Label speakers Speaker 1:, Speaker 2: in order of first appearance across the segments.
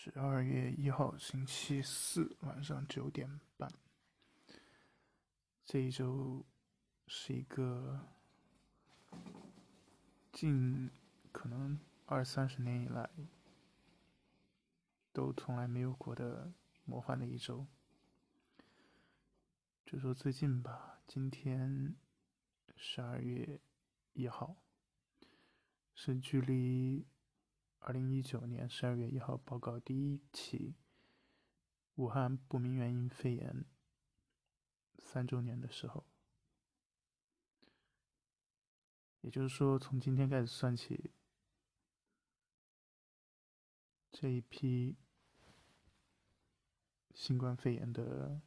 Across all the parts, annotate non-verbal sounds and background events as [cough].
Speaker 1: 十二月一号，星期四晚上九点半。这一周是一个近可能二三十年以来都从来没有过的魔幻的一周。就说最近吧，今天十二月一号是距离。二零一九年十二月一号报告第一起武汉不明原因肺炎三周年的时候，也就是说，从今天开始算起，这一批新冠肺炎的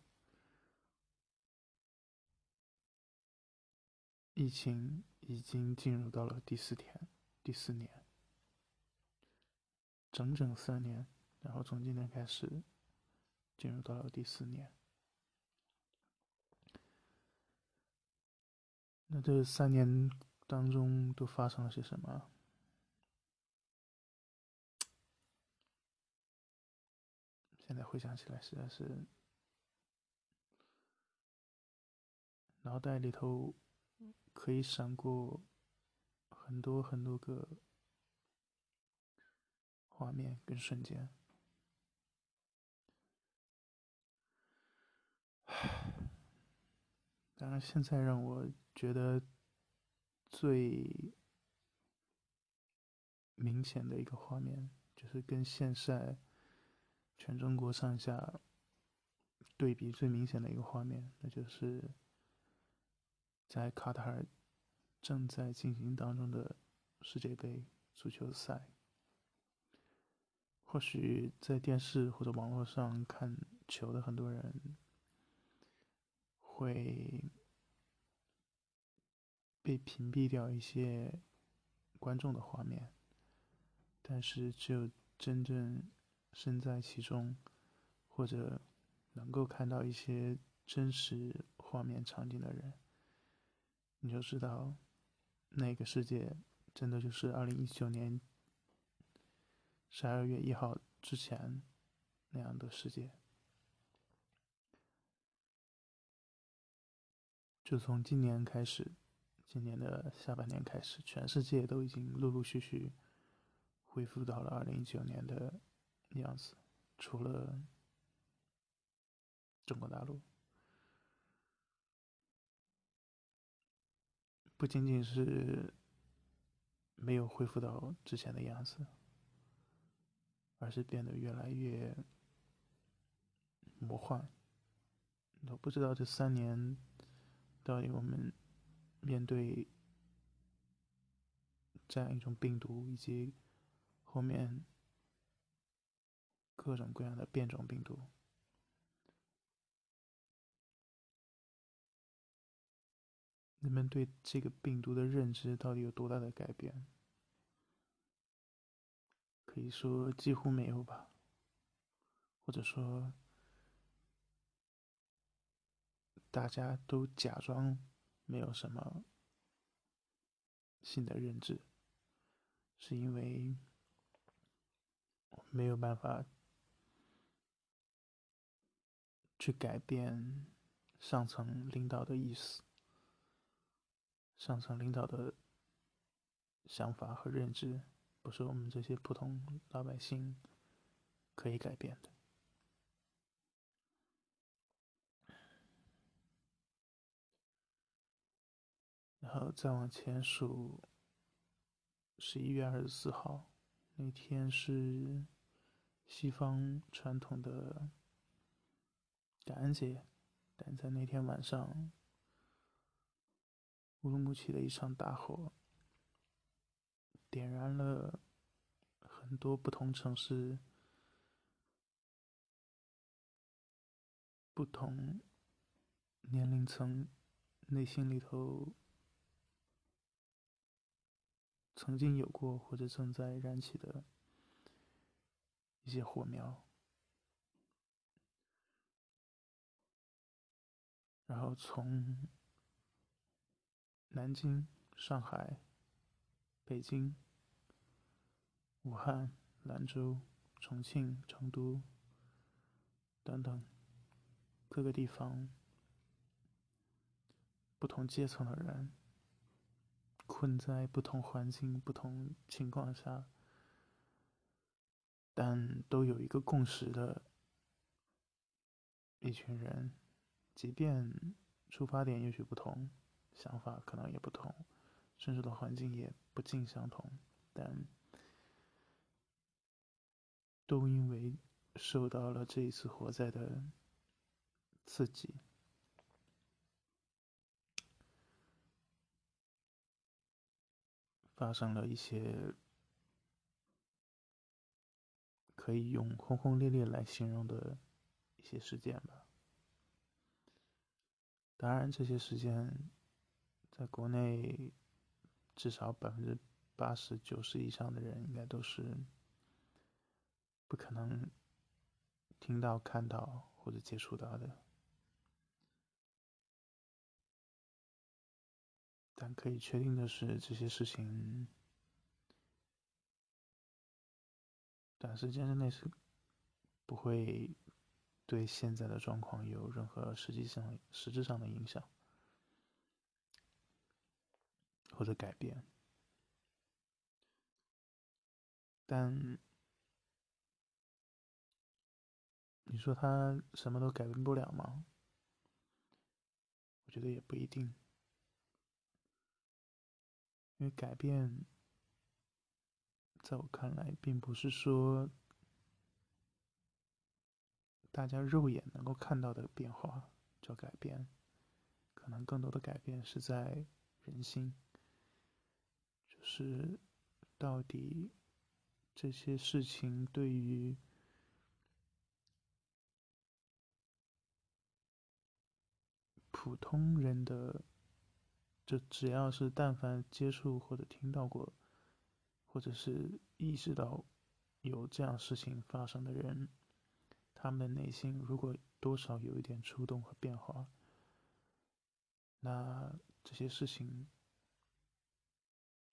Speaker 1: 疫情已经进入到了第四天、第四年。整整三年，然后从今天开始进入到了第四年。那这三年当中都发生了些什么？现在回想起来，实在是脑袋里头可以闪过很多很多个。画面跟瞬间，唉 [sighs] 当然，现在让我觉得最明显的一个画面，就是跟现在全中国上下对比最明显的一个画面，那就是在卡塔尔正在进行当中的世界杯足球赛。或许在电视或者网络上看球的很多人，会被屏蔽掉一些观众的画面，但是只有真正身在其中，或者能够看到一些真实画面场景的人，你就知道，那个世界真的就是二零一九年。十二月一号之前那样的世界，就从今年开始，今年的下半年开始，全世界都已经陆陆续续恢复到了二零一九年的样子，除了中国大陆，不仅仅是没有恢复到之前的样子。而是变得越来越魔幻。我不知道这三年到底我们面对这样一种病毒，以及后面各种各样的变种病毒，人们对这个病毒的认知到底有多大的改变？可以说几乎没有吧，或者说大家都假装没有什么新的认知，是因为没有办法去改变上层领导的意思，上层领导的想法和认知。不是我们这些普通老百姓可以改变的。然后再往前数，十一月二十四号那天是西方传统的感恩节，但在那天晚上，乌鲁木齐的一场大火。点燃了很多不同城市、不同年龄层内心里头曾经有过或者正在燃起的一些火苗，然后从南京、上海。北京、武汉、兰州、重庆、成都等等各个地方，不同阶层的人困在不同环境、不同情况下，但都有一个共识的一群人，即便出发点也许不同，想法可能也不同，身处的环境也不尽相同，但。都因为受到了这一次火灾的刺激，发生了一些可以用轰轰烈烈来形容的一些事件吧。当然，这些事件在国内至少百分之八十九十以上的人应该都是。不可能听到、看到或者接触到的，但可以确定的是，这些事情短时间之内是不会对现在的状况有任何实际上、实质上的影响或者改变，但。你说他什么都改变不了吗？我觉得也不一定，因为改变，在我看来，并不是说大家肉眼能够看到的变化叫改变，可能更多的改变是在人心，是到底这些事情对于。普通人的，就只要是但凡接触或者听到过，或者是意识到有这样事情发生的人，他们的内心如果多少有一点触动和变化，那这些事情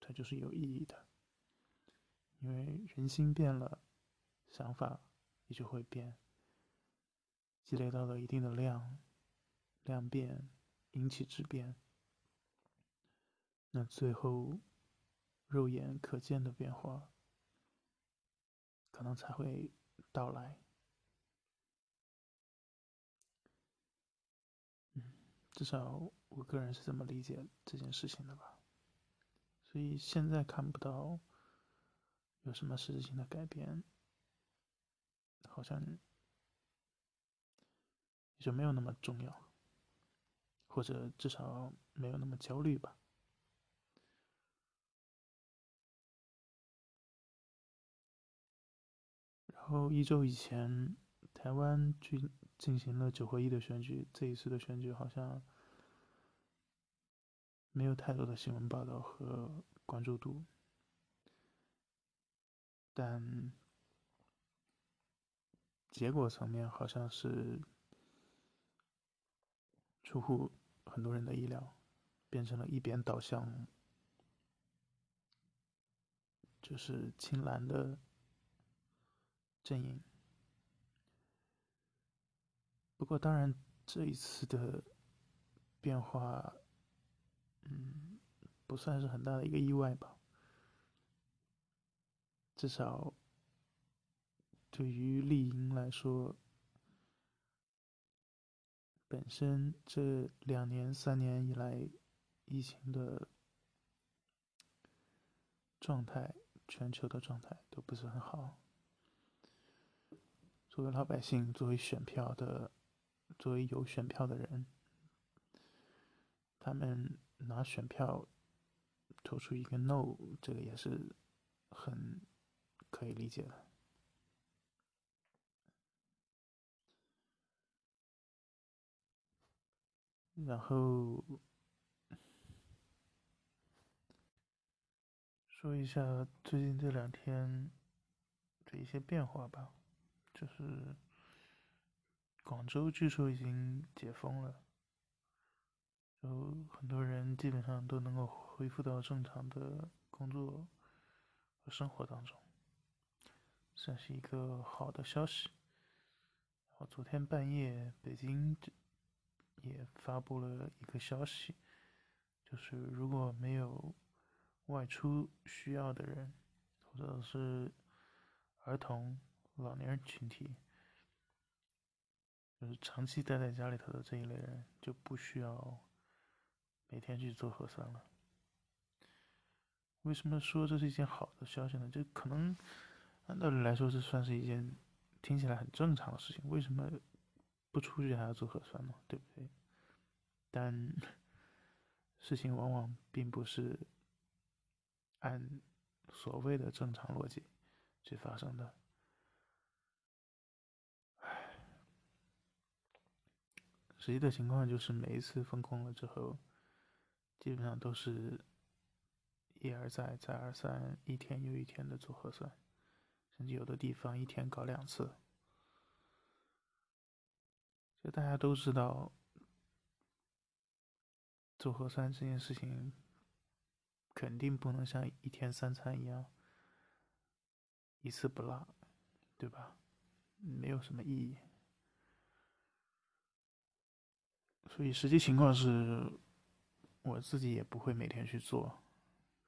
Speaker 1: 它就是有意义的，因为人心变了，想法也就会变，积累到了一定的量。量变引起质变，那最后肉眼可见的变化可能才会到来。至少我个人是这么理解这件事情的吧。所以现在看不到有什么实质性的改变，好像就没有那么重要。或者至少没有那么焦虑吧。然后一周以前，台湾进进行了九合一的选举，这一次的选举好像没有太多的新闻报道和关注度，但结果层面好像是出乎。很多人的意料，变成了一边倒向，就是青蓝的阵营。不过，当然这一次的变化，嗯，不算是很大的一个意外吧。至少对于丽英来说。本身这两年、三年以来，疫情的状态，全球的状态都不是很好。作为老百姓，作为选票的，作为有选票的人，他们拿选票投出一个 “no”，这个也是很可以理解的。然后说一下最近这两天的一些变化吧，就是广州据说已经解封了，就很多人基本上都能够恢复到正常的工作和生活当中。算是一个好的消息。然后昨天半夜，北京也发布了一个消息，就是如果没有外出需要的人，或者是儿童、老年人群体，就是长期待在家里头的这一类人，就不需要每天去做核酸了。为什么说这是一件好的消息呢？就可能按道理来说，这算是一件听起来很正常的事情。为什么不出去还要做核酸呢？对不对？但事情往往并不是按所谓的正常逻辑去发生的。实际的情况就是每一次封控了之后，基本上都是。一而再，再而三，一天又一天的做核酸，甚至有的地方一天搞两次。就大家都知道，做核酸这件事情肯定不能像一天三餐一样一次不落，对吧？没有什么意义。所以实际情况是，我自己也不会每天去做。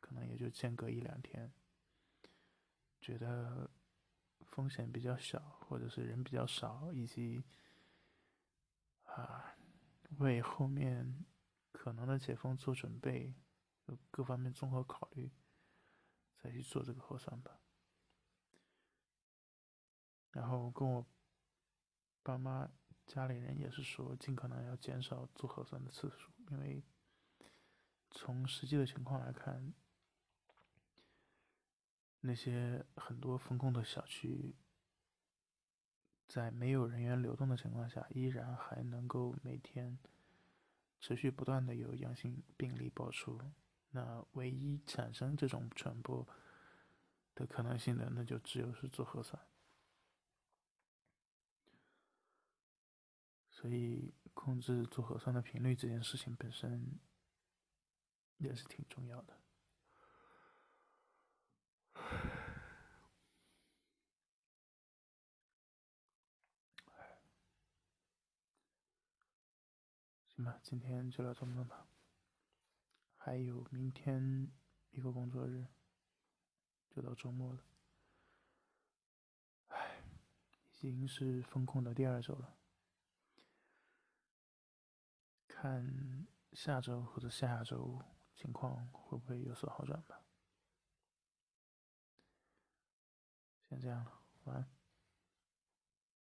Speaker 1: 可能也就间隔一两天，觉得风险比较小，或者是人比较少，以及啊为后面可能的解封做准备，有各方面综合考虑，再去做这个核酸吧。然后跟我爸妈家里人也是说，尽可能要减少做核酸的次数，因为从实际的情况来看。那些很多封控的小区，在没有人员流动的情况下，依然还能够每天持续不断的有阳性病例爆出。那唯一产生这种传播的可能性的，那就只有是做核酸。所以，控制做核酸的频率这件事情本身也是挺重要的。行吧，今天就聊这么多吧。还有明天一个工作日，就到周末了。唉，已经是风控的第二周了，看下周或者下下周情况会不会有所好转吧。先这样了，晚安。